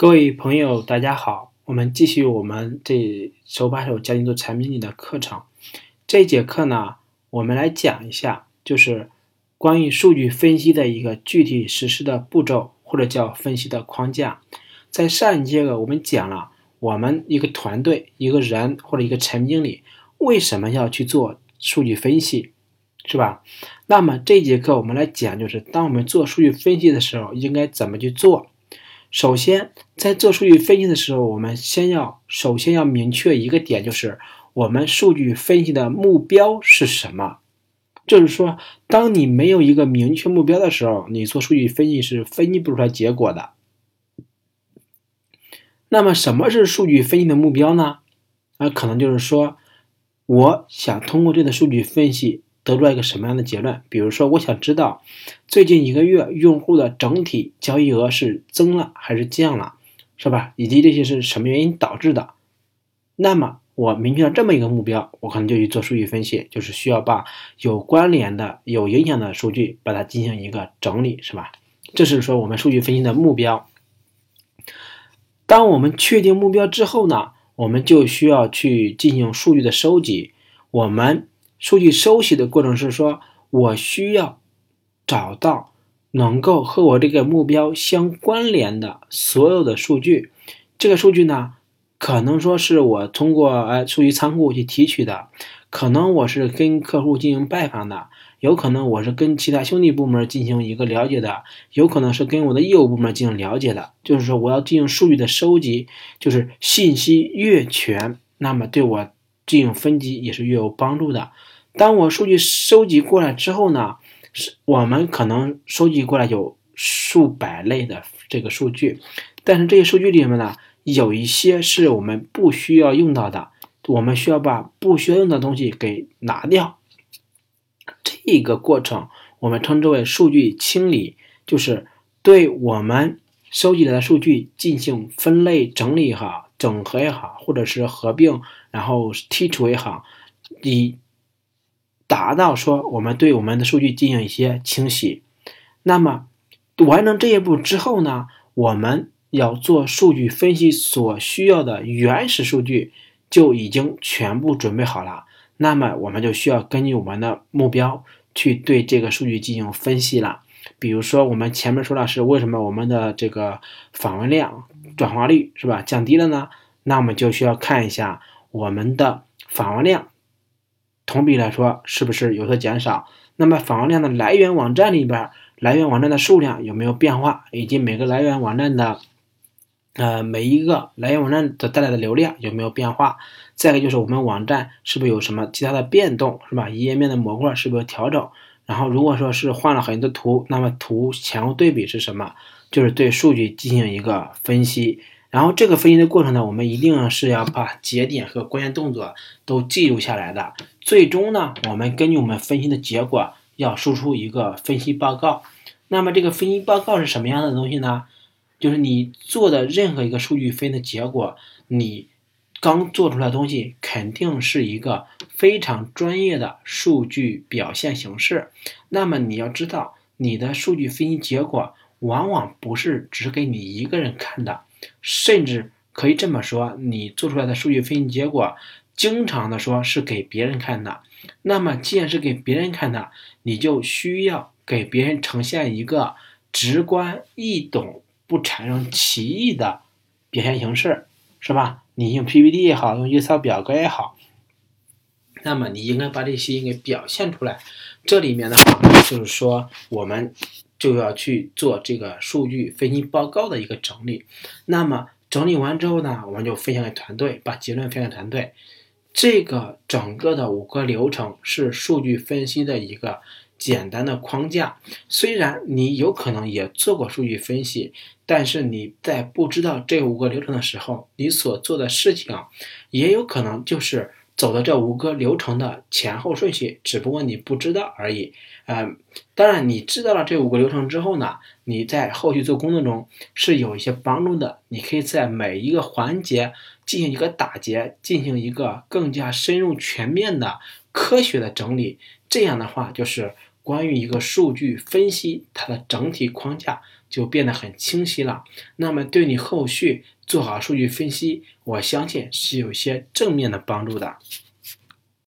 各位朋友，大家好，我们继续我们这手把手教你做产品经理的课程。这节课呢，我们来讲一下，就是关于数据分析的一个具体实施的步骤，或者叫分析的框架。在上一节课我们讲了，我们一个团队、一个人或者一个产品经理为什么要去做数据分析，是吧？那么这节课我们来讲，就是当我们做数据分析的时候，应该怎么去做。首先，在做数据分析的时候，我们先要首先要明确一个点，就是我们数据分析的目标是什么。就是说，当你没有一个明确目标的时候，你做数据分析是分析不出来结果的。那么，什么是数据分析的目标呢？啊，可能就是说，我想通过这个数据分析。得出来一个什么样的结论？比如说，我想知道最近一个月用户的整体交易额是增了还是降了，是吧？以及这些是什么原因导致的？那么我明确了这么一个目标，我可能就去做数据分析，就是需要把有关联的、有影响的数据把它进行一个整理，是吧？这是说我们数据分析的目标。当我们确定目标之后呢，我们就需要去进行数据的收集，我们。数据收集的过程是说，我需要找到能够和我这个目标相关联的所有的数据。这个数据呢，可能说是我通过呃数据仓库去提取的，可能我是跟客户进行拜访的，有可能我是跟其他兄弟部门进行一个了解的，有可能是跟我的业务部门进行了解的。就是说，我要进行数据的收集，就是信息越全，那么对我。进行分级也是越有帮助的。当我数据收集过来之后呢，是我们可能收集过来有数百类的这个数据，但是这些数据里面呢，有一些是我们不需要用到的，我们需要把不需要用的东西给拿掉。这个过程我们称之为数据清理，就是对我们收集来的数据进行分类整理哈。整合也好，或者是合并，然后剔除也好，以达到说我们对我们的数据进行一些清洗。那么完成这一步之后呢，我们要做数据分析所需要的原始数据就已经全部准备好了。那么我们就需要根据我们的目标去对这个数据进行分析了。比如说，我们前面说的是为什么我们的这个访问量、转化率是吧降低了呢？那我们就需要看一下我们的访问量同比来说是不是有所减少。那么访问量的来源网站里边，来源网站的数量有没有变化，以及每个来源网站的呃每一个来源网站的带来的流量有没有变化？再一个就是我们网站是不是有什么其他的变动，是吧？页面的模块是不是调整？然后，如果说是换了很多图，那么图前后对比是什么？就是对数据进行一个分析。然后这个分析的过程呢，我们一定是要把节点和关键动作都记录下来的。最终呢，我们根据我们分析的结果，要输出一个分析报告。那么这个分析报告是什么样的东西呢？就是你做的任何一个数据分析的结果，你。刚做出来的东西肯定是一个非常专业的数据表现形式。那么你要知道，你的数据分析结果往往不是只给你一个人看的，甚至可以这么说，你做出来的数据分析结果经常的说是给别人看的。那么既然是给别人看的，你就需要给别人呈现一个直观易懂、不产生歧义的表现形式，是吧？你用 PPT 也好，用 Excel 表格也好，那么你应该把这些应该表现出来。这里面的话，就是说我们就要去做这个数据分析报告的一个整理。那么整理完之后呢，我们就分享给团队，把结论分享给团队。这个整个的五个流程是数据分析的一个。简单的框架，虽然你有可能也做过数据分析，但是你在不知道这五个流程的时候，你所做的事情也有可能就是走的这五个流程的前后顺序，只不过你不知道而已。嗯，当然你知道了这五个流程之后呢，你在后续做工作中是有一些帮助的。你可以在每一个环节进行一个打结，进行一个更加深入、全面的科学的整理。这样的话就是。关于一个数据分析它的整体框架就变得很清晰了。那么对你后续做好数据分析，我相信是有些正面的帮助的。